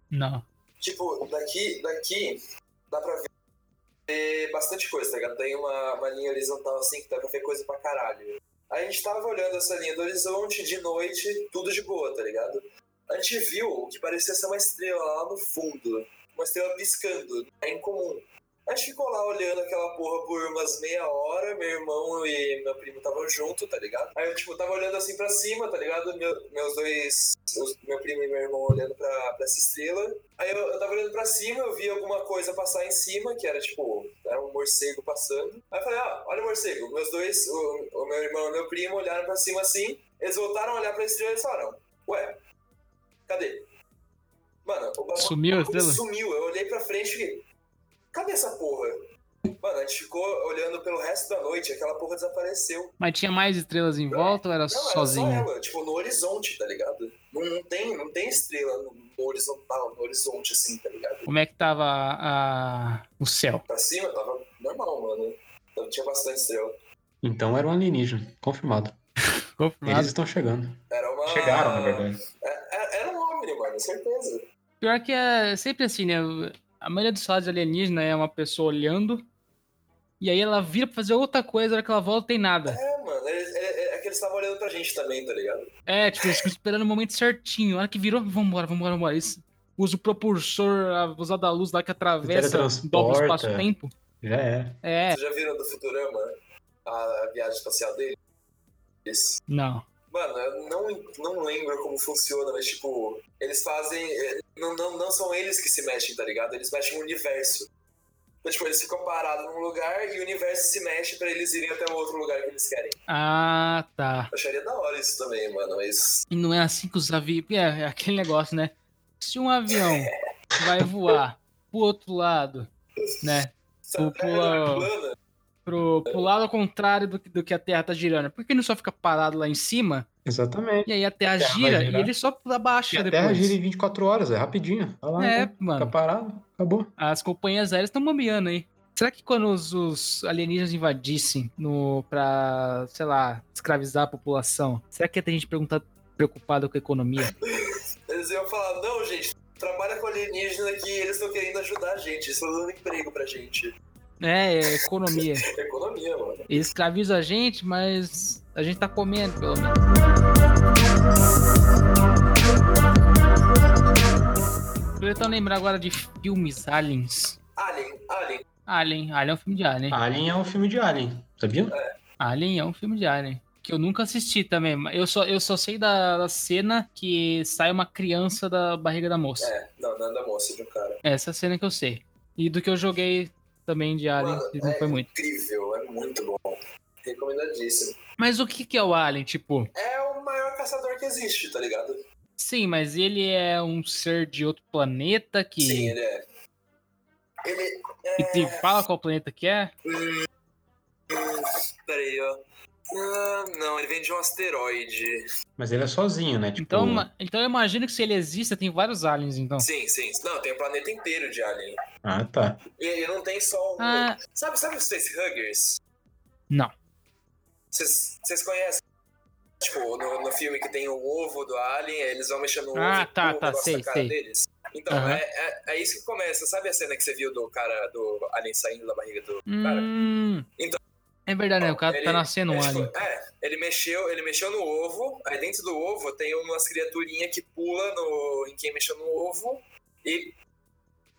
Não. Tipo, daqui, daqui dá pra ver bastante coisa, tá ligado? Tem uma, uma linha horizontal assim que dá pra ver coisa pra caralho. Aí a gente tava olhando essa linha do horizonte de noite, tudo de boa, tá ligado? A gente viu o que parecia ser uma estrela lá no fundo. Uma estrela piscando. É incomum. A gente ficou lá olhando aquela porra por umas meia hora, meu irmão e meu primo estavam junto, tá ligado? Aí eu, tipo, tava olhando assim pra cima, tá ligado? Meu- meus dois, os- meu primo e meu irmão olhando pra, pra essa estrela. Aí eu, eu tava olhando pra cima, eu vi alguma coisa passar em cima, que era tipo, era um morcego passando. Aí eu falei, ah, olha o morcego. Meus dois, o, o meu irmão e meu primo olharam pra cima assim, eles voltaram a olhar pra estrela e falaram, ué, cadê? Mano, o bagulho Sumiu a estrela? Sumiu, eu olhei pra frente e cadê essa porra? Mano, a gente ficou olhando pelo resto da noite, aquela porra desapareceu. Mas tinha mais estrelas em volta ou era Não, era sozinha? só ela, tipo, no horizonte, tá ligado? Não, não tem, não tem estrela no, horizontal, no horizonte, assim, tá ligado? Como é que tava a- o céu? Pra cima tava normal, mano. Então tinha bastante estrela. Então era um alienígena, confirmado. Confirmado. Eles estão chegando. Era uma. Chegaram, na verdade. É- é- Era um OVNI, mano, certeza. Pior que é sempre assim, né? A maioria dos de alienígena é uma pessoa olhando e aí ela vira pra fazer outra coisa, a hora que ela volta tem nada. É, mano, é, é- é que eles estavam olhando pra gente também, tá ligado? É, tipo, eles ficam esperando o momento certinho. A hora que virou, vambora, vambora, vambora. Eles usam o propulsor, a usar da luz lá que atravessa, dobra o espaço-tempo. Já é. É, Vocês já viram do Futurama a viagem espacial dele? Isso. não. Mano, eu não, não lembro como funciona, mas tipo, eles fazem. eh, Não, não, não são eles que se mexem, tá ligado? Eles mexem o universo. Então, tipo, eles ficam parados num lugar e o universo se mexe pra eles irem até o outro lugar que eles querem. Ah, tá. Eu acharia da hora isso também, mano, mas. E não é assim que os aviões. É, é aquele negócio, né? Se um avião vai voar pro outro lado, né? Pô, é plana? Pro, pro lado ao contrário do, que- do que a Terra tá girando. Por que não só fica parado lá em cima Exatamente. e aí a Terra, A Terra gira e ele só abaixa E a depois? Terra gira em 24 horas, é rapidinho. Tá lá, É. Fica mano. parado, acabou. As companhias aéreas estão bombeando aí. Será que quando os, os alienígenas invadissem no, pra, sei lá, escravizar a população, será que ia ter gente perguntar, preocupada com a economia? Eles Eles iam falar, não, gente, trabalha com alienígena que eles estão querendo ajudar a gente, eles estão dando emprego pra gente. É, é economia. É economia, mano. Eles escravizam a gente, mas a gente tá comendo, pelo menos. Tô tentando lembrar agora de filmes aliens. Alien, Alien. Alien, Alien é um filme de Alien. Alien é um filme de Alien, sabia? Alien é um filme de Alien. Que eu nunca assisti também. mas Eu só, eu só sei da, da cena que sai uma criança da barriga da moça. É, não, não é da moça, de um cara. Essa cena que eu sei. E do que eu joguei também de Alien, Mano, que não é foi muito. incrível, é muito bom. Recomendadíssimo. Mas o que, que é o Alien? Tipo, É o maior caçador que existe, tá ligado? sim, mas ele é um ser de outro planeta que. Sim, ele é. Ele é. E te fala qual planeta que é? Peraí, ó. Ah, não, ele vem de um asteroide. Mas ele é sozinho, né? Tipo, Então, então eu imagino que se ele existe, tem vários aliens, então. Sim, sim. Não, tem um planeta inteiro de alien. Ah, tá. E ele não tem só um. Ah. Sabe, sabe os facehuggers? Não. Vocês vocês conhecem? Tipo, no, no filme que tem o ovo do alien, aí eles vão mexendo no Ah, ovo tá, tá, sei, na cara sei. deles. Então, Aham. é, é, é isso que começa. Sabe a cena que você viu do cara, do alien saindo da barriga do cara? Hum. Então- É verdade, né? O cara Ele- tá nascendo um é, alien. é, ele mexeu, ele mexeu no ovo, aí dentro do ovo tem umas criaturinhas que pula no, em quem mexeu no ovo e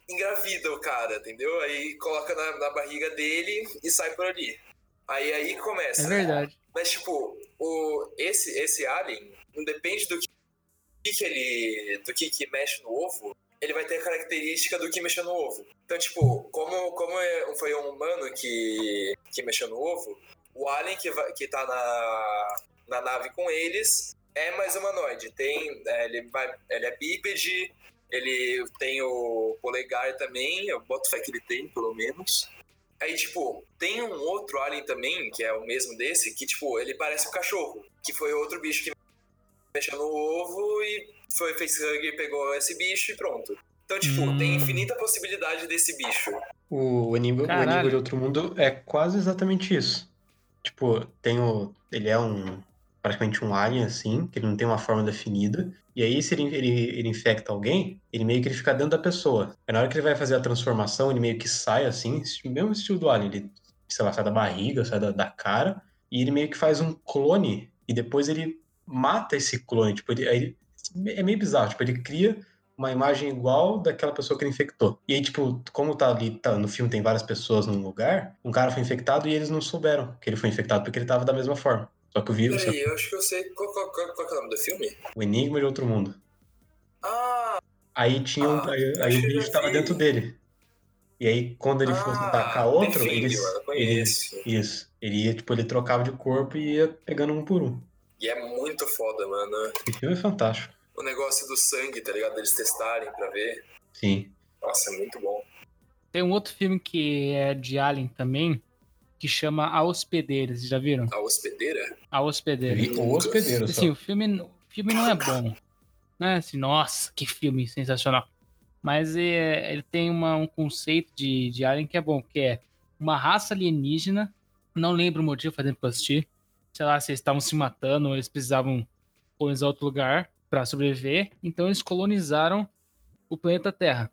engravida o cara, entendeu? Aí coloca na, na barriga dele e sai por ali. Aí aí começa. É verdade. Mas, tipo, o, esse, esse alien, não depende do que, que ele. do que, que mexe no ovo, ele vai ter a característica do que mexeu no ovo. Então, tipo, como, como é- foi um humano que, que mexeu no ovo, o alien que, vai, que tá na, na nave com eles é mais humanoide. Tem, é, ele, vai, ele é bípede, ele tem o polegar também, eu boto fé que ele tem, pelo menos. Aí, tipo, tem um outro alien também, que é o mesmo desse, que, tipo, ele parece um cachorro. Que foi outro bicho que mexeu no ovo e foi facehugger, pegou esse bicho e pronto. Então, tipo, Hum. tem infinita possibilidade desse bicho. O. Enigma de Outro Mundo é quase exatamente isso. Tipo, tem o. Ele é um. Praticamente um alien, assim, que ele não tem uma forma definida. E aí, se ele, ele, ele infecta alguém, ele meio que ele fica dentro da pessoa. Aí na hora que ele vai fazer a transformação, ele meio que sai assim, mesmo estilo do alien. Ele, sei lá, sai da barriga, sai da, da cara. E ele meio que faz um clone. E depois ele mata esse clone. Tipo, ele, aí é meio bizarro. Tipo, ele cria uma imagem igual daquela pessoa que ele infectou. E aí, tipo, como tá ali, tá, no filme tem várias pessoas num lugar, um cara foi infectado e eles não souberam que ele foi infectado porque ele tava da mesma forma. Só que o vírus, Peraí, eu acho que eu sei. Qual, qual, qual, qual é o nome do filme? o enigma de outro mundo. Ah, Aí tinha um, Ah, aí, aí o já tava dentro dele. E aí, quando ele fosse ah, atacar outro, ele. Isso. Ele ia, tipo, ele trocava de corpo e ia pegando um por um. E é muito foda, mano. Esse filme é fantástico. O negócio do sangue, tá ligado? Eles testarem pra ver. Sim. Nossa, é muito bom. Tem um outro filme que é de Alien também, que chama A Hospedeira. Vocês já viram? A hospedeira? A Hospedeira. E o hospedeiro só. Assim, o filme, o filme não é bom. Não é assim, nossa, que filme sensacional. Mas é, ele tem uma- um conceito de, de Alien que é bom, que é uma raça alienígena. Não lembro o motivo, faz tempo que eu assisti. Sei lá, se eles estavam se matando, eles precisavam colonizar outro lugar para sobreviver. Então eles colonizaram o planeta Terra.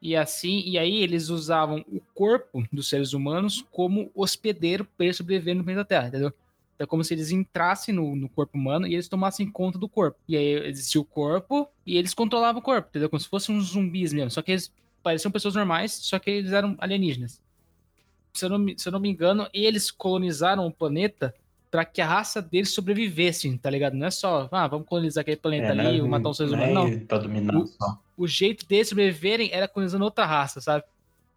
E assim, e aí eles usavam o corpo dos seres humanos como hospedeiro para eles sobreviverem no planeta Terra, entendeu? Então é como se eles entrassem no, no corpo humano e eles tomassem conta do corpo. E aí existia o corpo e eles controlavam o corpo, entendeu? Como se fossem uns zumbis mesmo. Só que eles pareciam pessoas normais, só que eles eram alienígenas. Se eu não, se eu não me engano, eles colonizaram o planeta para que a raça deles sobrevivesse, tá ligado? Não é só, ah, vamos colonizar aquele planeta É, ali, não é- matar os seres é humanos. Não. Pra dominar O- só. O jeito deles sobreviverem era colonizando outra raça, sabe?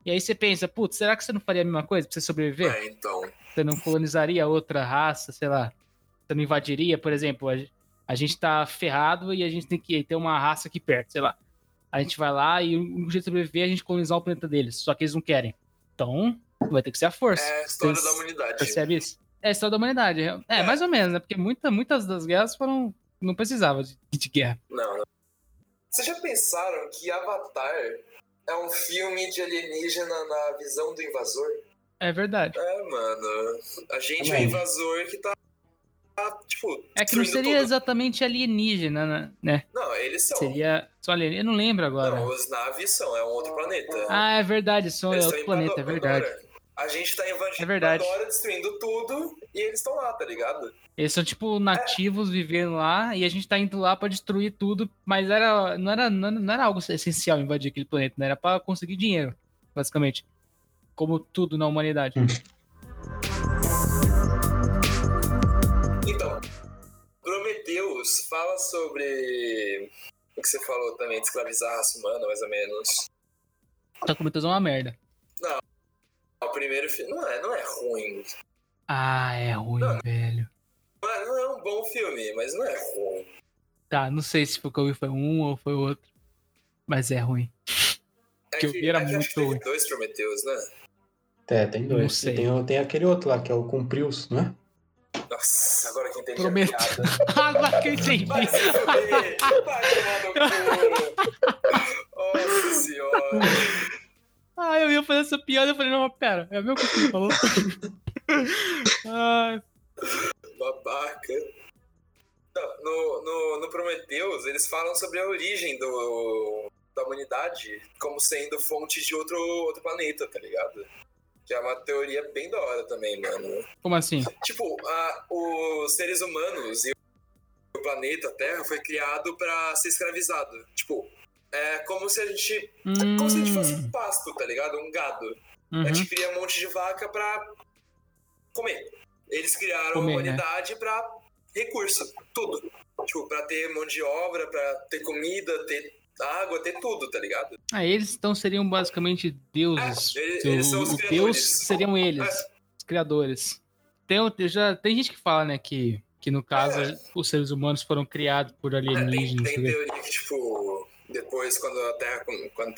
E aí você pensa, putz, será que você não faria a mesma coisa pra você sobreviver? É, então. Você não colonizaria outra raça, sei lá. Você não invadiria, por exemplo, a, a gente tá ferrado e a gente tem que ter uma raça aqui perto, sei lá. A gente vai lá e o único jeito de sobreviver é a gente colonizar o planeta deles, só que eles não querem. Então, vai ter que ser a força. É a história Vocês da humanidade. Percebe isso? É a história da humanidade. É, É. mais ou menos, né? Porque muita, muitas das guerras foram. Não precisava de, de guerra. Não, não. Vocês já pensaram que Avatar é um filme de alienígena na visão do invasor? É verdade. É, mano. A gente é o Também. invasor que tá, tá, tipo, É que não seria tudo. exatamente alienígena, né? né? Não, eles são. Seria. Só ali, eu não lembro agora. Não, os naves são, é um outro planeta. Ah, é verdade, são é outro planeta, é verdade. A gente tá invadindo É verdade. Pandora, destruindo tudo, e eles estão lá, tá ligado? Eles são tipo nativos vivendo lá e a gente tá indo lá pra destruir tudo, mas era não era não, não era algo essencial invadir aquele planeta, né? Era pra conseguir dinheiro, basicamente. Como tudo na humanidade. Então, Prometheus fala sobre o que você falou também, de escravizar a raça humana, mais ou menos. Tá comentando uma merda. O primeiro filme não é, não é ruim. Ah, é ruim, Não. velho. Não é, não é um bom filme, mas não é ruim. Tá, não sei se o que eu vi foi um ou foi outro. Mas é ruim. É Que eu vi era é muito ruim. dois Prometheus, né? É, tem Não dois. sei. E tem, tem aquele outro lá, que é o Cumprius, não é? Nossa, agora que entendi Prometo. a piada. Agora que eu entendi. Vai se fuder! Vai tomar no cu! Nossa senhora! Ah, eu ia fazer essa piada, eu falei, não, mas pera, é o meu que você falou. Ai, Babaca. No, no, no Prometheus, eles falam sobre a origem do, da humanidade como sendo fonte de outro, outro planeta, tá ligado? Que é uma teoria bem da hora também, mano. como assim? Tipo, a- os seres humanos e o planeta Terra foi criado pra ser escravizado. Tipo, é como se a gente. É como se a gente fosse um pasto, tá ligado? Um gado. Hum, A uhum. gente cria um monte de vaca pra comer. Eles criaram Comer, a né? humanidade pra recurso, tudo. Tipo, pra ter mão de obra, pra ter comida, ter água, ter tudo, tá ligado? Ah, eles então seriam basicamente deuses. É, eles- eles são os Deus seriam eles, É. os criadores. Tem, já, tem gente que fala, né, que, que no caso É. os seres humanos foram criados por É, tem, alienígenas. tem o quê. teoria que, tipo, depois, quando a Terra, quando a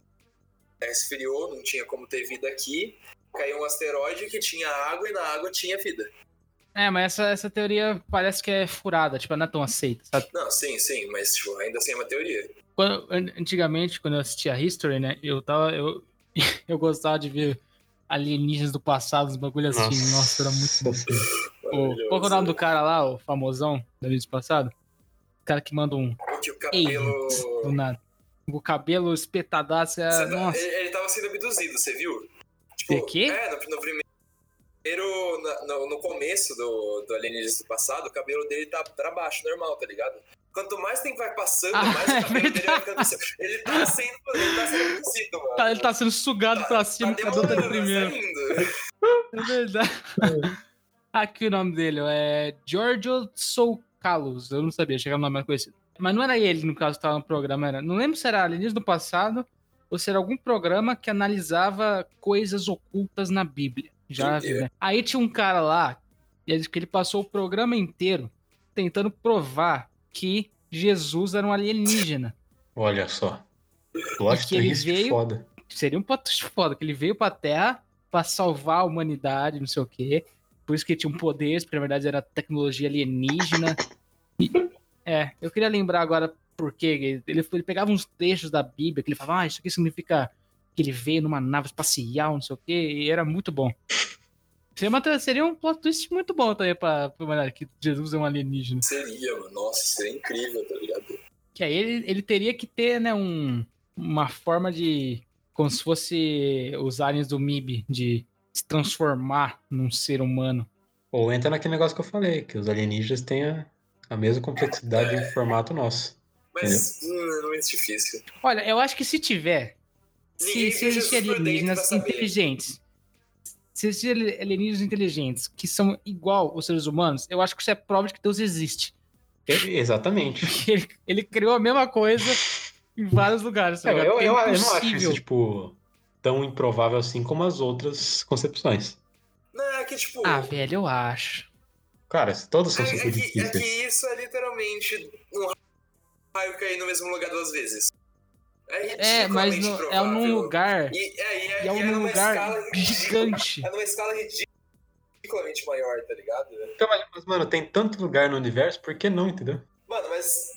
Terra esfriou, não tinha como ter vida aqui, caiu um asteroide que tinha água e na água tinha vida. É, mas essa, essa teoria parece que é furada, tipo, não é tão aceita, sabe? Não, sim, sim, mas, tipo, ainda assim é uma teoria. Quando- an- antigamente, quando eu assistia History, né, eu tava. Eu, eu gostava de ver alienígenas do passado, uns bagulho assim. Nossa, era muito bom. O, qual que é o nome do cara lá, o famosão do vídeo passado? O cara que manda um Porque o cabelo... do nada. O cabelo espetadaço. É, Você tá- nossa. ele, ele tava sendo abduzido, você viu? Tipo, quê? É, no, no primeiro. na- no, no começo do, do Alienígenas do passado, o cabelo dele tá pra baixo, normal, tá ligado? Quanto mais tempo vai passando, Ah, mais o é cabelo dele vai verdade. ficando. Ele tá sendo, ele tá sendo abduzido, mano. Tá- ele tá sendo sugado pra cima, o cabelo tá primeiro. saindo. É verdade. Aqui o nome dele é Giorgio Soukalos. Eu não sabia, chegava no nome mais conhecido. Mas não era ele, no caso, que tava no programa. Era. Não lembro se era alienígena do passado ou se era algum programa que analisava coisas ocultas na Bíblia. Já vi, né? Aí tinha um cara lá, e ele- que ele passou o programa inteiro tentando provar que Jesus era um alienígena. Olha só. Plot que ele twist veio- foda. seria um plot twist foda, que ele veio pra Terra pra salvar a humanidade, não sei o quê. Por isso que ele tinha um poder, porque na verdade era tecnologia alienígena. E- é, eu queria lembrar agora porque ele, ele pegava uns trechos da Bíblia que ele falava, ah, isso aqui significa que ele veio numa nave espacial, não sei o quê, e era muito bom. Seria, uma- seria um plot twist muito bom também pra, pra humanidade, que Jesus é um alienígena. Seria, mano. Nossa, seria incrível, tá ligado? Que aí ele, ele teria que ter, né, um, uma forma de. Como se fosse os aliens do MIB, de se transformar num ser humano. Ou entra naquele negócio que eu falei, que os alienígenas têm a, a mesma complexidade de formato nosso. Mas hum, é muito difícil. Olha, eu acho que se tiver. Se, Ninguém se existir alienígenas inteligentes. Se existir ali- alienígenas inteligentes que são igual aos seres humanos, eu acho que isso é prova de que Deus existe. Exatamente. Porque ele, ele criou a mesma coisa em vários lugares. tá Eu, É eu- eu não acho isso, tipo, tão improvável assim como as outras concepções. Não, é que, tipo. Ah, velho, eu acho. Cara, todas são É, é super que, é difíceis. que isso é literalmente um raio cair no mesmo lugar duas vezes. É, É, mas no- é num lugar. E, é, e é, E é é um numa lugar gigante. É numa escala ridiculamente maior, tá ligado? Então, mas, mas, mano, tem tanto lugar no universo, por que não, entendeu? Mano, mas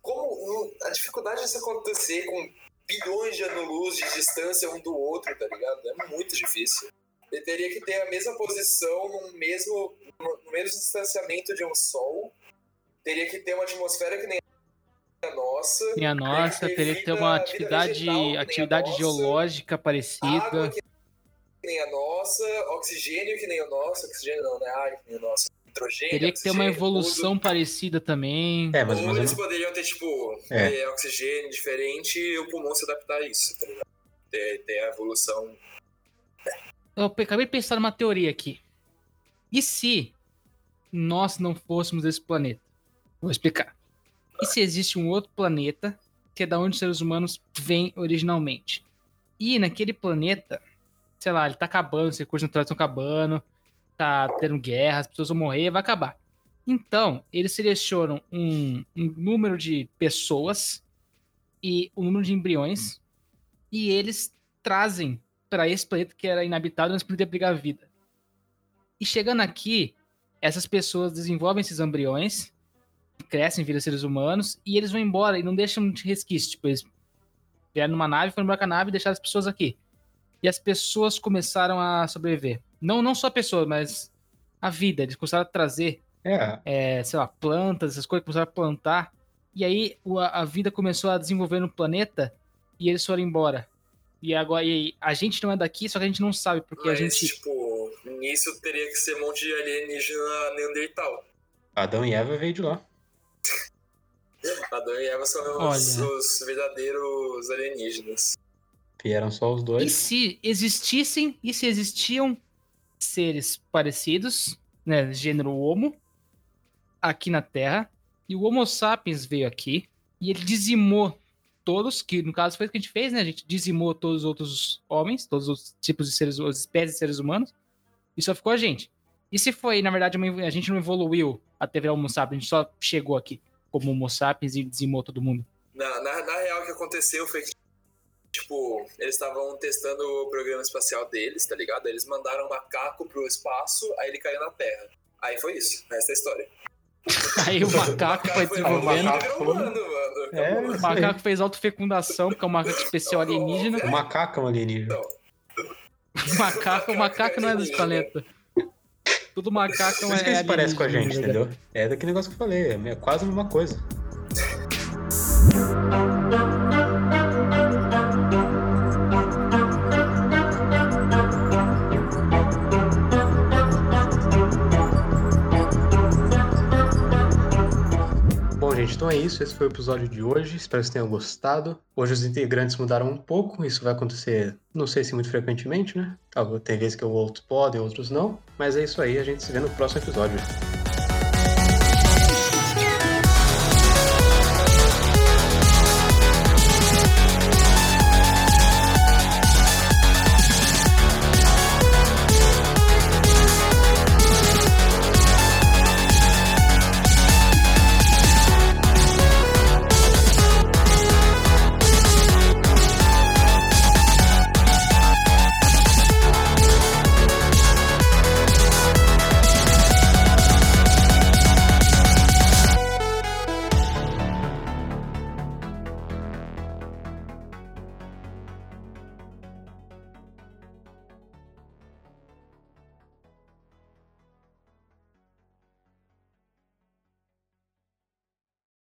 como a dificuldade disso acontecer com bilhões de anos-luz de distância um do outro, tá ligado? É muito difícil. Ele teria que ter a mesma posição no mesmo, no mesmo distanciamento de um Sol. Teria que ter uma atmosfera que nem a nossa. Nem a nossa, teria que ter uma atividade, atividade geológica parecida. Água que nem a nossa, oxigênio que nem o nosso, oxigênio não, né? Ar que nem o nosso. Nitrogênio, Teria que ter uma evolução tudo. parecida também. É, mas, Ou mas eles poderiam ter, tipo, É. é, oxigênio diferente e o pulmão se adaptar a isso, tá ligado? Ter, ter a evolução. Eu acabei de pensar numa teoria aqui. E se nós não fôssemos desse planeta? Vou explicar. E se existe um outro planeta que é da onde os seres humanos vêm originalmente? E naquele planeta, sei lá, ele tá acabando, os recursos naturais estão acabando, tá tendo guerra, as pessoas vão morrer, vai acabar. Então, eles selecionam um, um número de pessoas e um número de embriões e eles trazem para esse planeta que era inabitado, mas poderia abrigar a vida. E chegando aqui, essas pessoas desenvolvem esses embriões, crescem, viram seres humanos, e eles vão embora e não deixam de resquício. Tipo, eles vieram numa nave, foram embora com a nave e deixaram as pessoas aqui. E as pessoas começaram a sobreviver. Não, não só a pessoa, mas a vida. Eles começaram a trazer, É, é, sei lá, plantas, essas coisas, começaram a plantar. E aí a vida começou a desenvolver no planeta e eles foram embora. E agora e a gente não é daqui, só que a gente não sabe, porque a Mas, gente. tipo, nisso teria que ser um monte de alienígena Neandertal. Adão e Eva veio de lá. Adão e Eva são os, Olha. os verdadeiros alienígenas. Vieram só os E dois. se existissem, e se existiam seres parecidos, né, gênero Homo, aqui na Terra, e o Homo sapiens veio aqui, e ele dizimou todos, que no caso foi o que a gente fez, né? A gente dizimou todos os outros homens, todos os tipos de seres, as espécies de seres humanos, e só ficou a gente. E se foi, na verdade, uma- a gente não evoluiu até virar Homo sapiens, a gente só chegou aqui como Homo sapiens e dizimou todo mundo. Na, na, na real, o que aconteceu foi que, tipo, eles estavam testando o programa espacial deles, tá ligado? Eles mandaram um macaco pro espaço, aí ele caiu na Terra. Aí foi isso, essa é a história. Aí o macaco foi desenvolvendo. mano. É. O macaco fez autofecundação, porque é um macaco especial alienígena. O macaco é um alienígena. O macaco, o macaco não é desse planeta. Todo macaco Por é isso que eles parecem com a gente, entendeu? É daquele negócio que eu falei, é quase a mesma coisa. Então é isso. Esse foi o episódio de hoje. Espero que vocês tenham gostado. Hoje os integrantes mudaram um pouco. Isso vai acontecer, não sei se muito frequentemente, né? Tem vezes que outros podem, outros não. Mas é isso aí. A gente se vê no próximo episódio.